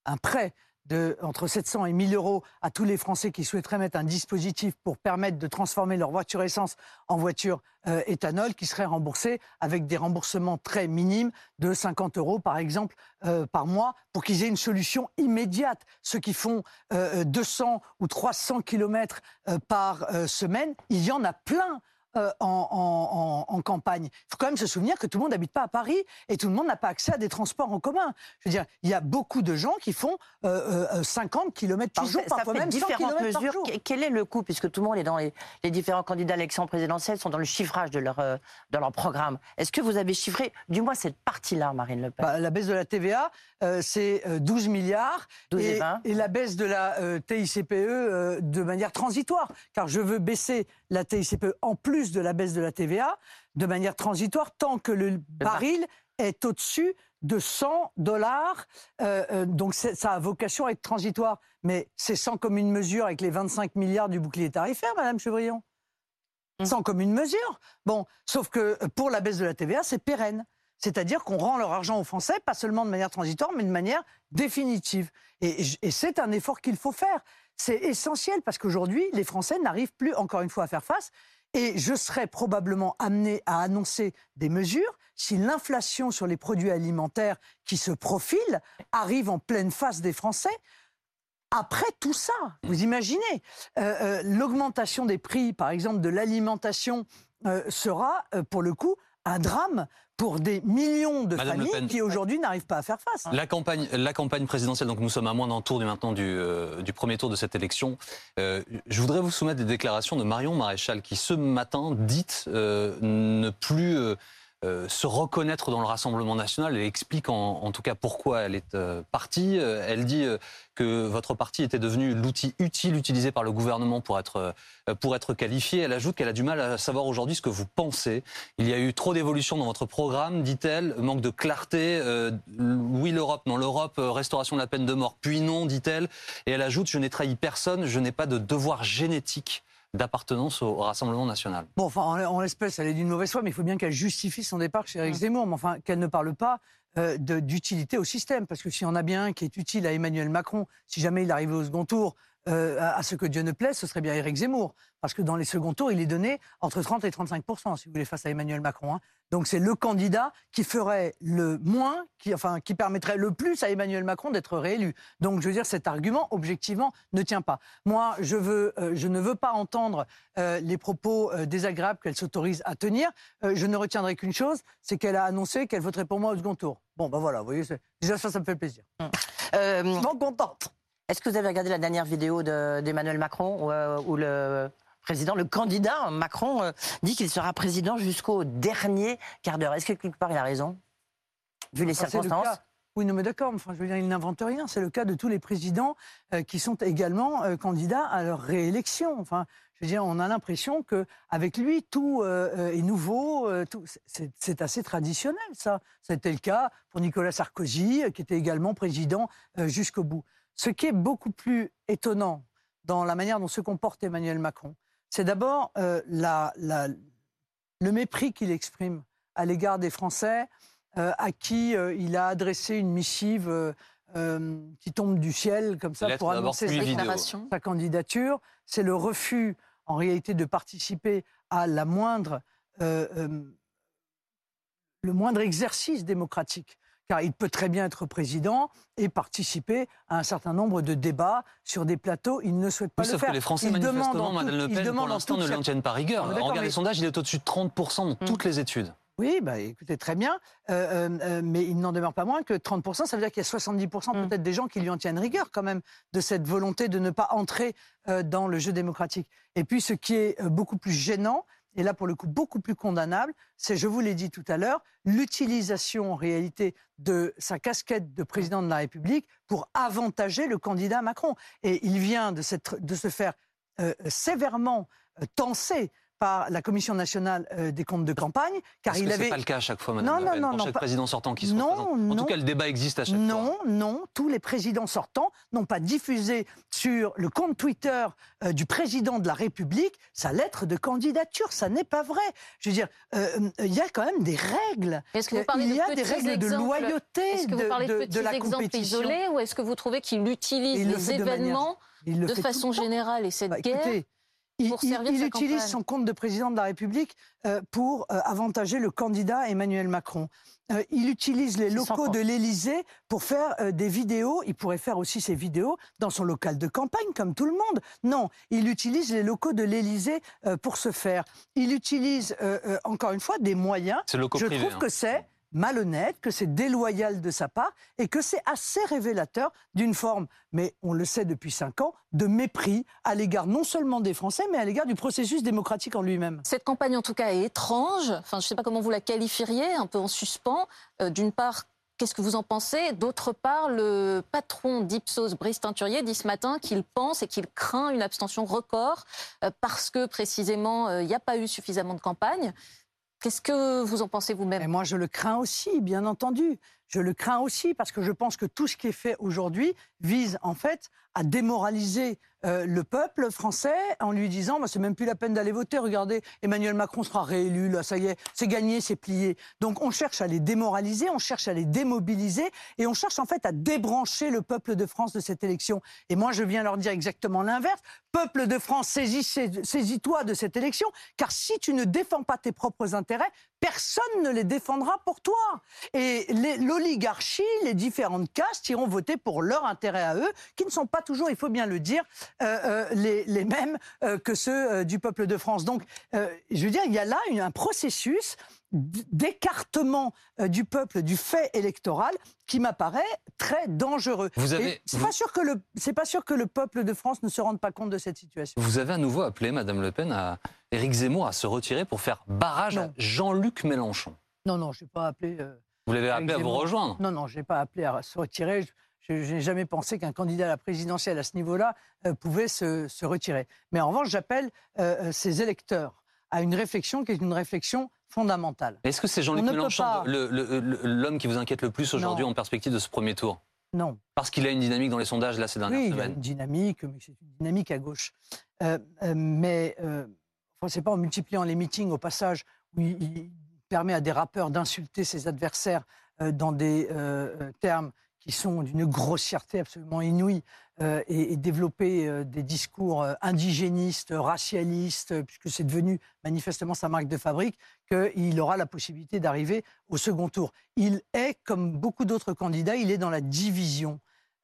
un prêt de entre 700 et 1000 euros à tous les Français qui souhaiteraient mettre un dispositif pour permettre de transformer leur voiture essence en voiture euh, éthanol, qui serait remboursé avec des remboursements très minimes de 50 euros par exemple euh, par mois, pour qu'ils aient une solution immédiate. Ceux qui font 200 euh, ou 300 kilomètres par semaine, il y en a plein. Euh, en, campagne. Il faut quand même se souvenir que tout le monde n'habite pas à Paris et tout le monde n'a pas accès à des transports en commun. Je veux dire, il y a beaucoup de gens qui font 50 km par jour, parfois même 100 km mesures. par jour. Quel est le coût, puisque tout le monde est dans les, différents candidats à l'élection présidentielle sont dans le chiffrage de leur, euh, leur programme. Est-ce que vous avez chiffré, du moins cette partie-là, Marine Le Pen? Bah, La baisse de la TVA, euh, c'est 12 milliards. 12 et, et, la baisse de la TICPE de manière transitoire, car je veux baisser la TICPE en plus de la baisse de la TVA de manière transitoire tant que le baril est au-dessus de 100 dollars. Euh, euh, donc ça a vocation à être transitoire. Mais c'est sans commune mesure avec les 25 milliards du bouclier tarifaire, Madame Chevrillon. Mmh. Sans commune mesure. Bon, sauf que pour la baisse de la TVA, c'est pérenne. C'est-à-dire qu'on rend leur argent aux Français, pas seulement de manière transitoire, mais de manière définitive. et c'est un effort qu'il faut faire. C'est essentiel parce qu'aujourd'hui, les Français n'arrivent plus, encore une fois, à faire face. Et je serais probablement amené à annoncer des mesures si l'inflation sur les produits alimentaires qui se profile arrive en pleine face des Français. Après tout ça, vous imaginez, euh, euh, l'augmentation des prix, par exemple, de l'alimentation euh, sera, pour le coup, un drame pour des millions de Madame familles Pen. qui aujourd'hui n'arrivent pas à faire face. La campagne, la campagne présidentielle, donc nous sommes à moins d'un tour du maintenant du, euh, du premier tour de cette élection. Euh, je voudrais vous soumettre des déclarations de Marion Maréchal qui ce matin dit euh, ne plus euh, se reconnaître dans le Rassemblement national. Elle explique en, tout cas pourquoi elle est euh, partie. Euh, Elle dit que votre parti était devenu l'outil utile utilisé par le gouvernement pour être, pour être qualifié. Elle ajoute qu'elle a du mal à savoir aujourd'hui ce que vous pensez. Il y a eu trop d'évolutions dans votre programme, dit-elle, manque de clarté. oui, l'Europe, non, l'Europe, restauration de la peine de mort, puis non, dit-elle. Et elle ajoute Je n'ai trahi personne, je n'ai pas de devoir génétique d'appartenance au Rassemblement national. Bon, enfin, en, en l'espèce, elle est d'une mauvaise foi, mais il faut bien qu'elle justifie son départ chez Éric Mm. Zemmour, mais enfin, qu'elle ne parle pas euh, d'utilité au système. Parce que s'il y en a bien un qui est utile à Emmanuel Macron, si jamais il arrivait au second tour, euh, à, à ce que Dieu ne plaise, ce serait bien Éric Zemmour. Parce que dans les seconds tours, il est donné entre 30 et 35% si vous voulez, face à Emmanuel Macron. hein. Donc c'est le candidat qui ferait le moins, qui, enfin, qui permettrait le plus à Emmanuel Macron d'être réélu. Donc je veux dire, cet argument, objectivement, ne tient pas. Moi, je, veux, euh, je ne veux pas entendre euh, les propos euh, désagréables qu'elle s'autorise à tenir. Je ne retiendrai qu'une chose, c'est qu'elle a annoncé qu'elle voterait pour moi au second tour. Bon, ben voilà, vous voyez, déjà ça, ça me fait plaisir. Euh, Je m'en contente. Est-ce que vous avez regardé la dernière vidéo de- d'Emmanuel Macron où, où le président, le candidat Macron euh, dit qu'il sera président jusqu'au dernier quart d'heure Est-ce que quelque part il a raison Vu les Enfin, le circonstances. Oui, non, mais d'accord, enfin, je veux dire, il n'invente rien. C'est le cas de tous les présidents euh, qui sont également euh, candidats à leur réélection. Enfin, je veux dire, on a l'impression que avec lui, tout euh, est nouveau. tout- c'est- assez traditionnel, ça. C'était le cas pour Nicolas Sarkozy, qui était également président jusqu'au bout. Ce qui est beaucoup plus étonnant dans la manière dont se comporte Emmanuel Macron, c'est d'abord euh, la- la- le mépris qu'il exprime à l'égard des Français euh, à qui euh, il a adressé une missive qui tombe du ciel comme ça Lettre pour annoncer sa, sa candidature. C'est le refus, en réalité, de participer à la moindre, le moindre exercice démocratique. Car il peut très bien être président et participer à un certain nombre de débats sur des plateaux. Il ne souhaite pas Oui, le sauf faire. que les Français, Il demande manifestement, en Madame Le il Pen, demande pour l'instant, ne l'en cer- tiennent pas rigueur. Ah, mais d'accord, Regarde les mais- sondages, il est au-dessus de 30% dans toutes les études. Oui, bah, écoutez, très bien. Euh, euh, euh, mais il n'en demeure pas moins que 30%, ça veut dire qu'il y a 70% Mm. peut-être des gens qui lui en tiennent rigueur quand même de cette volonté de ne pas entrer euh, dans le jeu démocratique. Et puis ce qui est beaucoup plus gênant, et là pour le coup beaucoup plus condamnable, c'est, je vous l'ai dit tout à l'heure, l'utilisation en réalité de sa casquette de président de la République pour avantager le candidat Macron. Et il vient de, se faire euh, sévèrement euh, tenser par la Commission nationale euh, des comptes de campagne, car Parce il que avait c'est pas le cas à chaque fois, Madame Non, Le non, Pen, non, pour non, chaque pas- président sortant qui se Non, représente. En non. tout cas, le débat existe à chaque fois. non, non, tous les présidents sortants n'ont pas diffusé sur le compte Twitter euh, du président de la République sa lettre de candidature. Ça n'est pas vrai. Je veux dire, euh, euh, il y a quand même des règles. Est-ce que vous parlez il y de a des petits règles de exemples loyauté Est-ce que de, vous parlez de, de- petits de la exemples compétition. isolés ou est-ce que vous trouvez qu'il utilise Il le les de manière- événements Il le de façon générale et cette Bah, guerre écoutez, il, pour il- servir il sa utilise campagne. son compte de président de la République euh, pour euh, avantager le candidat Emmanuel Macron. Euh, il utilise les locaux de l'Élysée pour faire euh, des vidéos. Il pourrait faire aussi ses vidéos dans son local de campagne, comme tout le monde. Non, il utilise les locaux de l'Élysée euh, pour ce faire. Il utilise, euh, euh, encore une fois, des moyens. C'est locaux Je privés. trouve hein. que c'est malhonnête, que c'est déloyal de sa part et que c'est assez révélateur d'une forme, mais on le sait depuis cinq ans, de mépris à l'égard non seulement des Français, mais à l'égard du processus démocratique en lui-même. Cette campagne, en tout cas, est étrange. Enfin, je ne sais pas comment vous la qualifieriez, un peu en suspens. Euh, D'une part, qu'est-ce que vous en pensez? D'autre part, le patron d'Ipsos, Brice Teinturier, dit ce matin qu'il pense et qu'il craint une abstention record euh, parce que, précisément, euh, il n'y a pas eu suffisamment de campagne. Qu'est-ce que vous en pensez vous-même? Moi, je le crains aussi, bien entendu. Je le crains aussi parce que je pense que tout ce qui est fait aujourd'hui vise en fait à démoraliser euh, le peuple français en lui disant bah, c'est même plus la peine d'aller voter. Regardez, Emmanuel Macron sera réélu, là, ça y est, c'est gagné, c'est plié. Donc on cherche à les démoraliser, on cherche à les démobiliser et on cherche en fait à débrancher le peuple de France de cette élection. Et moi, je viens leur dire exactement l'inverse. Peuple de France, saisis- saisis-toi de cette élection, car si tu ne défends pas tes propres intérêts, personne ne les défendra pour toi. Et l'oligarchie, les différentes castes iront voter pour leur intérêt à eux, qui ne sont pas toujours, il faut bien le dire, euh, euh, les, mêmes euh, que ceux du peuple de France. Donc, je veux dire, il y a là un processus d'écartement euh, du peuple du fait électoral qui m'apparaît très dangereux. Vous avez, C'est vous, pas sûr que le c'est pas sûr que le peuple de France ne se rende pas compte de cette situation. vous avez à nouveau appelé, Madame Le Pen, à Éric Zemmour à se retirer pour faire barrage à. Jean-Luc Mélenchon. Non, non, je n'ai pas appelé. euh, Vous l'avez appelé à vous rejoindre. Non, non, je n'ai pas appelé à se retirer. Je- Je, je n'ai jamais pensé qu'un candidat à la présidentielle à ce niveau-là euh, pouvait se, se retirer. Mais en revanche, j'appelle euh, ces électeurs à une réflexion qui est une réflexion fondamentale. Est-ce que c'est Jean-Luc Mélenchon, pas- l'homme qui vous inquiète le plus aujourd'hui en perspective de ce premier tour? Non. Parce qu'il a une dynamique dans les sondages là ces dernières Oui, il y a semaines. une dynamique, mais c'est une dynamique à gauche. Euh, euh, mais euh, enfin, c'est pas en multipliant les meetings au passage où il, il permet à des rappeurs d'insulter ses adversaires euh, dans des termes qui sont d'une grossièreté absolument inouïe euh, et, et développer euh, des discours euh, indigénistes, racialistes, puisque c'est devenu manifestement sa marque de fabrique, qu'il aura la possibilité d'arriver au second tour. Il est, comme beaucoup d'autres candidats, il est dans la division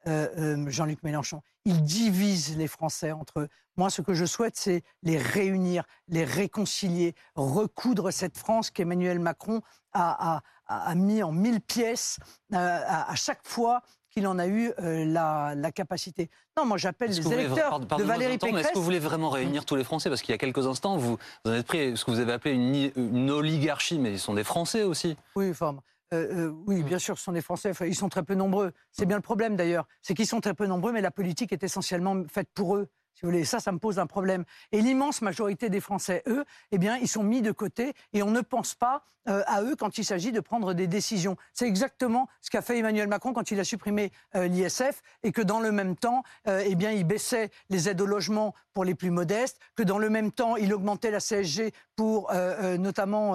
euh, euh, Jean-Luc Mélenchon. Il divise les Français entre eux. Moi, ce que je souhaite, c'est les réunir, les réconcilier, recoudre cette France qu'Emmanuel Macron a, a- a- a mis en mille pièces euh, à, à chaque fois qu'il en a eu euh, la, la capacité. Non, moi j'appelle les voulez- électeurs pardon- de Valérie mais Est-ce Pécresse. que vous voulez vraiment réunir tous les Français? Parce qu'il y a quelques instants, vous, vous en êtes pris ce que vous avez appelé une oligarchie, mais ils sont des Français aussi. Oui, enfin, euh, euh, oui, bien sûr, ce sont des Français. Enfin, ils sont très peu nombreux. C'est bien le problème d'ailleurs. C'est qu'ils sont très peu nombreux, mais la politique est essentiellement faite pour eux. Si vous voulez, ça, ça me pose un problème. Et l'immense majorité des Français, eux, eh bien, ils sont mis de côté et on ne pense pas euh, à eux quand il s'agit de prendre des décisions. C'est exactement ce qu'a fait Emmanuel Macron quand il a supprimé euh, l'ISF et que dans le même temps, euh, eh bien, il baissait les aides au logement pour les plus modestes, que dans le même temps, il augmentait la CSG pour notamment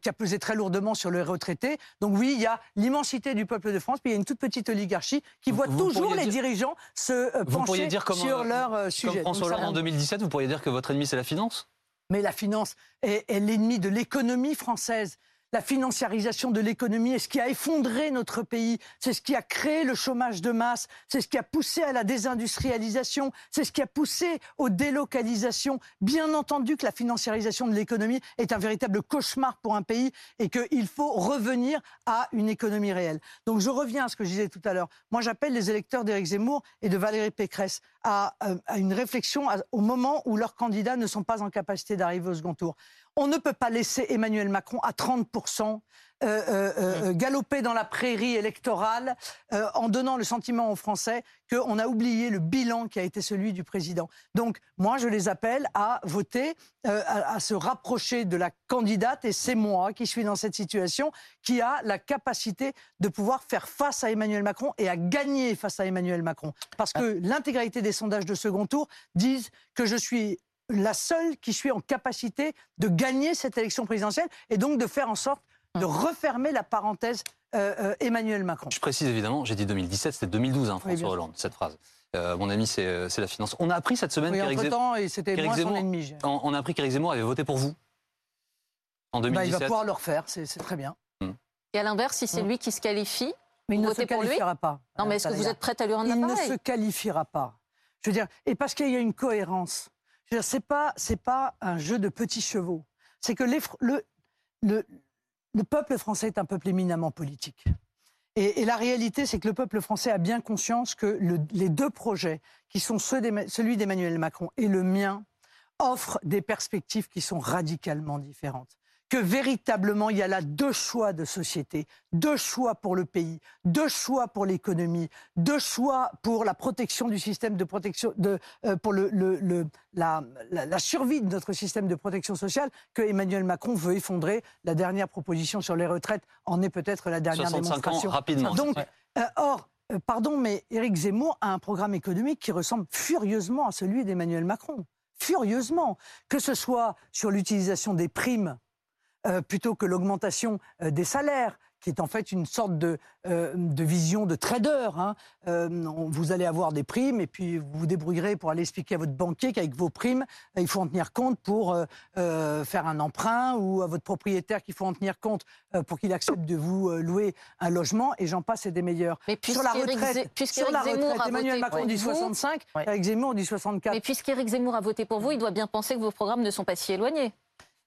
qui a pesé très lourdement sur les retraités. Donc oui, il y a l'immensité du peuple de France, puis il y a une toute petite oligarchie qui Vous- voit vous toujours les dire- dirigeants se pencher dire sur leur Comme François Hollande en 2017, vous pourriez dire que votre ennemi, c'est la finance? Mais la finance est, est l'ennemi de l'économie française. La financiarisation de l'économie est ce qui a effondré notre pays, c'est ce qui a créé le chômage de masse, c'est ce qui a poussé à la désindustrialisation, c'est ce qui a poussé aux délocalisations. Bien entendu que la financiarisation de l'économie est un véritable cauchemar pour un pays et qu'il faut revenir à une économie réelle. Donc je reviens à ce que je disais tout à l'heure. Moi j'appelle les électeurs d'Éric Zemmour et de Valérie Pécresse à, euh, à une réflexion au moment où leurs candidats ne sont pas en capacité d'arriver au second tour. On ne peut pas laisser Emmanuel Macron à 30% euh, euh, euh, galoper dans la prairie électorale en donnant le sentiment aux Français qu'on a oublié le bilan qui a été celui du président. Donc moi, je les appelle à voter, à, à se rapprocher de la candidate, et c'est moi qui suis dans cette situation, qui a la capacité de pouvoir faire face à Emmanuel Macron et à gagner face à Emmanuel Macron. Parce que l'intégralité des sondages de second tour disent que je suis la seule qui suis en capacité de gagner cette élection présidentielle et donc de faire en sorte de refermer la parenthèse euh, euh, Emmanuel Macron. Je précise évidemment, j'ai dit 2017, c'était 2012, hein, François. Hollande, cette phrase. Euh, mon ami, c'est la finance. On a appris cette semaine Oui, qu'Éric Zemmour, on, on a appris qu'Éric Zemmour avait voté pour vous en Bah, il 2017. va pouvoir le refaire, c'est très bien. Et à l'inverse, si c'est Mm. lui qui se qualifie, Mais il Vous ne se votez pour lui? qualifiera pas. non, mais est-ce que vous êtes prête à lui rendre Il ne se qualifiera pas. Je veux dire, et parce qu'il y a une cohérence. C'est pas, c'est pas un jeu de petits chevaux. C'est que le, le, le peuple français est un peuple éminemment politique. Et, la réalité, c'est que le peuple français a bien conscience que le- les deux projets, qui sont celui d'Emmanuel Macron et le mien, offrent des perspectives qui sont radicalement différentes. Que véritablement, il y a là deux choix de société, deux choix pour le pays, deux choix pour l'économie, deux choix pour la protection du système de protection, de, euh, pour le, le- le- la, la- la survie de notre système de protection sociale, que Emmanuel Macron veut effondrer. La dernière proposition sur les retraites en est peut-être la dernière 65 ans, démonstration. rapidement. Donc, euh, or, euh, pardon, mais Éric Zemmour a un programme économique qui ressemble furieusement à celui d'Emmanuel Macron. Furieusement. Que ce soit sur l'utilisation des primes euh, plutôt que l'augmentation euh, des salaires, qui est en fait une sorte de, euh, de vision de trader. hein. Vous allez avoir des primes et puis vous vous débrouillerez pour aller expliquer à votre banquier qu'avec vos primes, il faut en tenir compte pour faire un emprunt ou à votre propriétaire qu'il faut en tenir compte pour qu'il accepte de vous louer un logement et j'en passe et des meilleurs. Mais Sur la retraite, sur la Emmanuel Macron dit vous, 65, Ouais. Eric Zemmour dit 64. Mais puisqu'Éric Zemmour a voté pour vous, il doit bien penser que vos programmes ne sont pas si éloignés.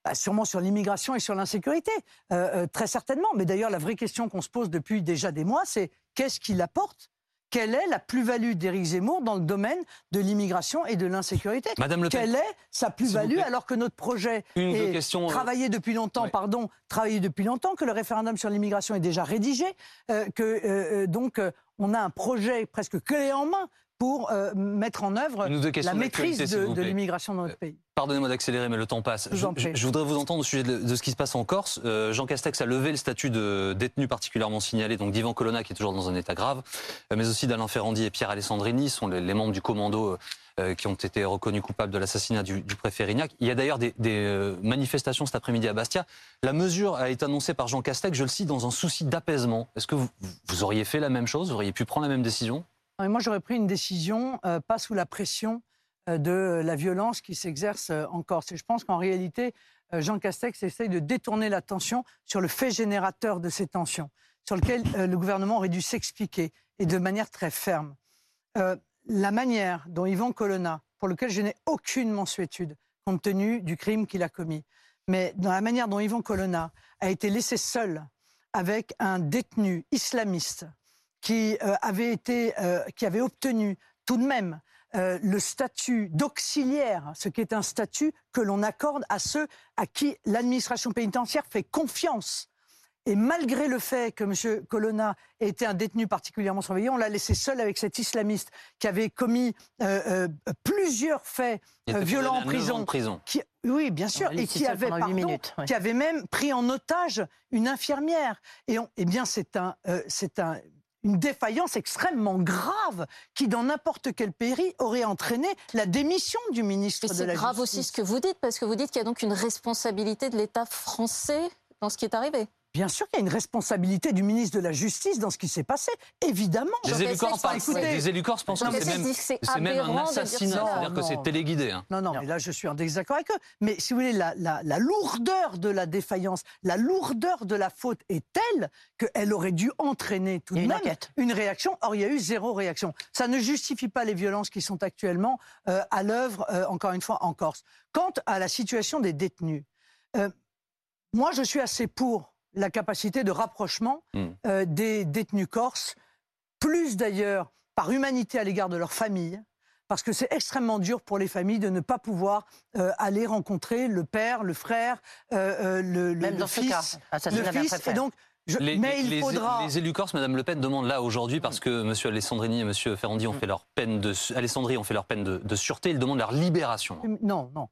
Bah, sûrement sur l'immigration et sur l'insécurité, euh, euh, très certainement. Mais d'ailleurs, la vraie question qu'on se pose depuis déjà des mois, c'est qu'est-ce qu'il apporte quelle est la plus-value d'Éric Zemmour dans le domaine de l'immigration et de l'insécurité? Madame Le Pen. Quelle est sa plus-value alors que notre projet Une est euh, travaillé depuis longtemps, ouais. pardon, travaillé depuis longtemps, que le référendum sur l'immigration est déjà rédigé, euh, que euh, donc euh, on a un projet presque clé en main pour euh, mettre en œuvre la maîtrise de, l'immigration dans notre pays. Pardonnez-moi d'accélérer, mais le temps passe. Je voudrais vous entendre au sujet de, de ce qui se passe en Corse. Euh, Jean Castex a levé le statut de détenu particulièrement signalé, donc d'Ivan Colonna, qui est toujours dans un état grave, euh, mais aussi d'Alain Ferrandi et Pierre Alessandrini, sont les, les membres du commando euh, qui ont été reconnus coupables de l'assassinat du, du préfet Rignac. Il y a d'ailleurs des, des, euh, manifestations cet après-midi à Bastia. La mesure a été annoncée par Jean Castex, je le cite, dans un souci d'apaisement. Est-ce que vous, vous auriez fait la même chose? Vous auriez pu prendre la même décision? Mais moi, j'aurais pris une décision, euh, pas sous la pression euh, de la violence qui s'exerce euh, en Corse. Et je pense qu'en réalité, euh, Jean Castex essaye de détourner l'attention sur le fait générateur de ces tensions, sur lequel le gouvernement aurait dû s'expliquer, et de manière très ferme. La manière dont Yvan Colonna, pour lequel je n'ai aucune mensuétude, compte tenu du crime qu'il a commis, mais dans la manière dont Yvan Colonna a été laissé seul avec un détenu islamiste qui euh, avait été, euh, qui avait obtenu tout de même euh, le statut d'auxiliaire, ce qui est un statut que l'on accorde à ceux à qui l'administration pénitentiaire fait confiance. Et malgré le fait que M. Colonna ait été un détenu particulièrement surveillé, on l'a laissé seul avec cet islamiste qui avait commis euh, euh, plusieurs faits euh, était violents en prison. de prison. Qui- oui, bien sûr, et qui avait, pardon, minutes, ouais. qui avait même pris en otage une infirmière. Et on- eh bien, c'est un, euh, c'est un, une défaillance extrêmement grave qui, dans n'importe quel pays, aurait entraîné la démission du ministre Et de c'est la grave Justice. aussi ce que vous dites, parce que vous dites qu'il y a donc une responsabilité de l'État français dans ce qui est arrivé. Bien sûr qu'il y a une responsabilité du ministre de la Justice dans ce qui s'est passé, évidemment. Les élus Castex corse, parlent- écoutez- les élus corse pensent que c'est même, un assassinat, c'est-à-dire que c'est téléguidé. hein. Non, non, mais là, je suis en désaccord avec eux. Mais si vous voulez, la, la- la lourdeur de la défaillance, la lourdeur de la faute est telle qu'elle aurait dû entraîner tout de même enquête. une réaction. Or, il y a eu zéro réaction. Ça ne justifie pas les violences qui sont actuellement euh, à l'œuvre, euh, encore une fois, en Corse. Quant à la situation des détenus, euh, moi, je suis assez pour la capacité de rapprochement Mm. euh, des détenus corses, plus d'ailleurs par humanité à l'égard de leurs familles, parce que c'est extrêmement dur pour les familles de ne pas pouvoir euh, aller rencontrer le père, le frère, euh, euh, le, Même le dans ce fils, cas, assassinat le fils. Et donc, je- Les, mais les- il les- faudra. les élus corse, Madame Le Pen, demandent là aujourd'hui, parce que M. Alessandrini et M. Ferrandi ont Mm. fait leur peine de, Alessandri ont fait leur peine de, de sûreté, ils demandent leur libération. Non, non.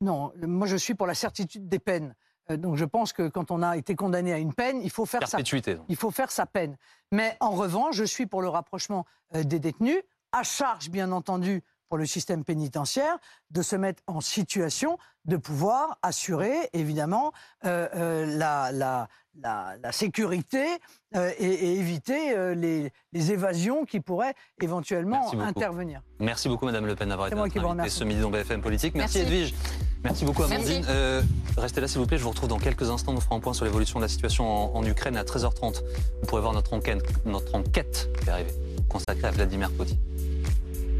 Non, moi je suis pour la certitude des peines. Euh, donc je pense que quand on a été condamné à une peine, il faut faire sa il faut faire sa peine. Mais en revanche, je suis pour le rapprochement euh, des détenus, à charge bien entendu pour le système pénitentiaire de se mettre en situation de pouvoir assurer évidemment euh, euh, la, la, la, la sécurité euh, et, et éviter euh, les, les évasions qui pourraient éventuellement Merci intervenir. Merci beaucoup, Madame Le Pen, d'avoir été moi notre invitée ce midi dans BFM Politique. Merci, Merci. Edwige. Merci beaucoup, Amandine. Merci. Euh, restez là, s'il vous plaît. Je vous retrouve dans quelques instants. Nous ferons un point sur l'évolution de la situation en, en Ukraine à 13h30. Vous pourrez voir notre enquête, notre enquête qui va arriver, consacrée à Vladimir Poutine.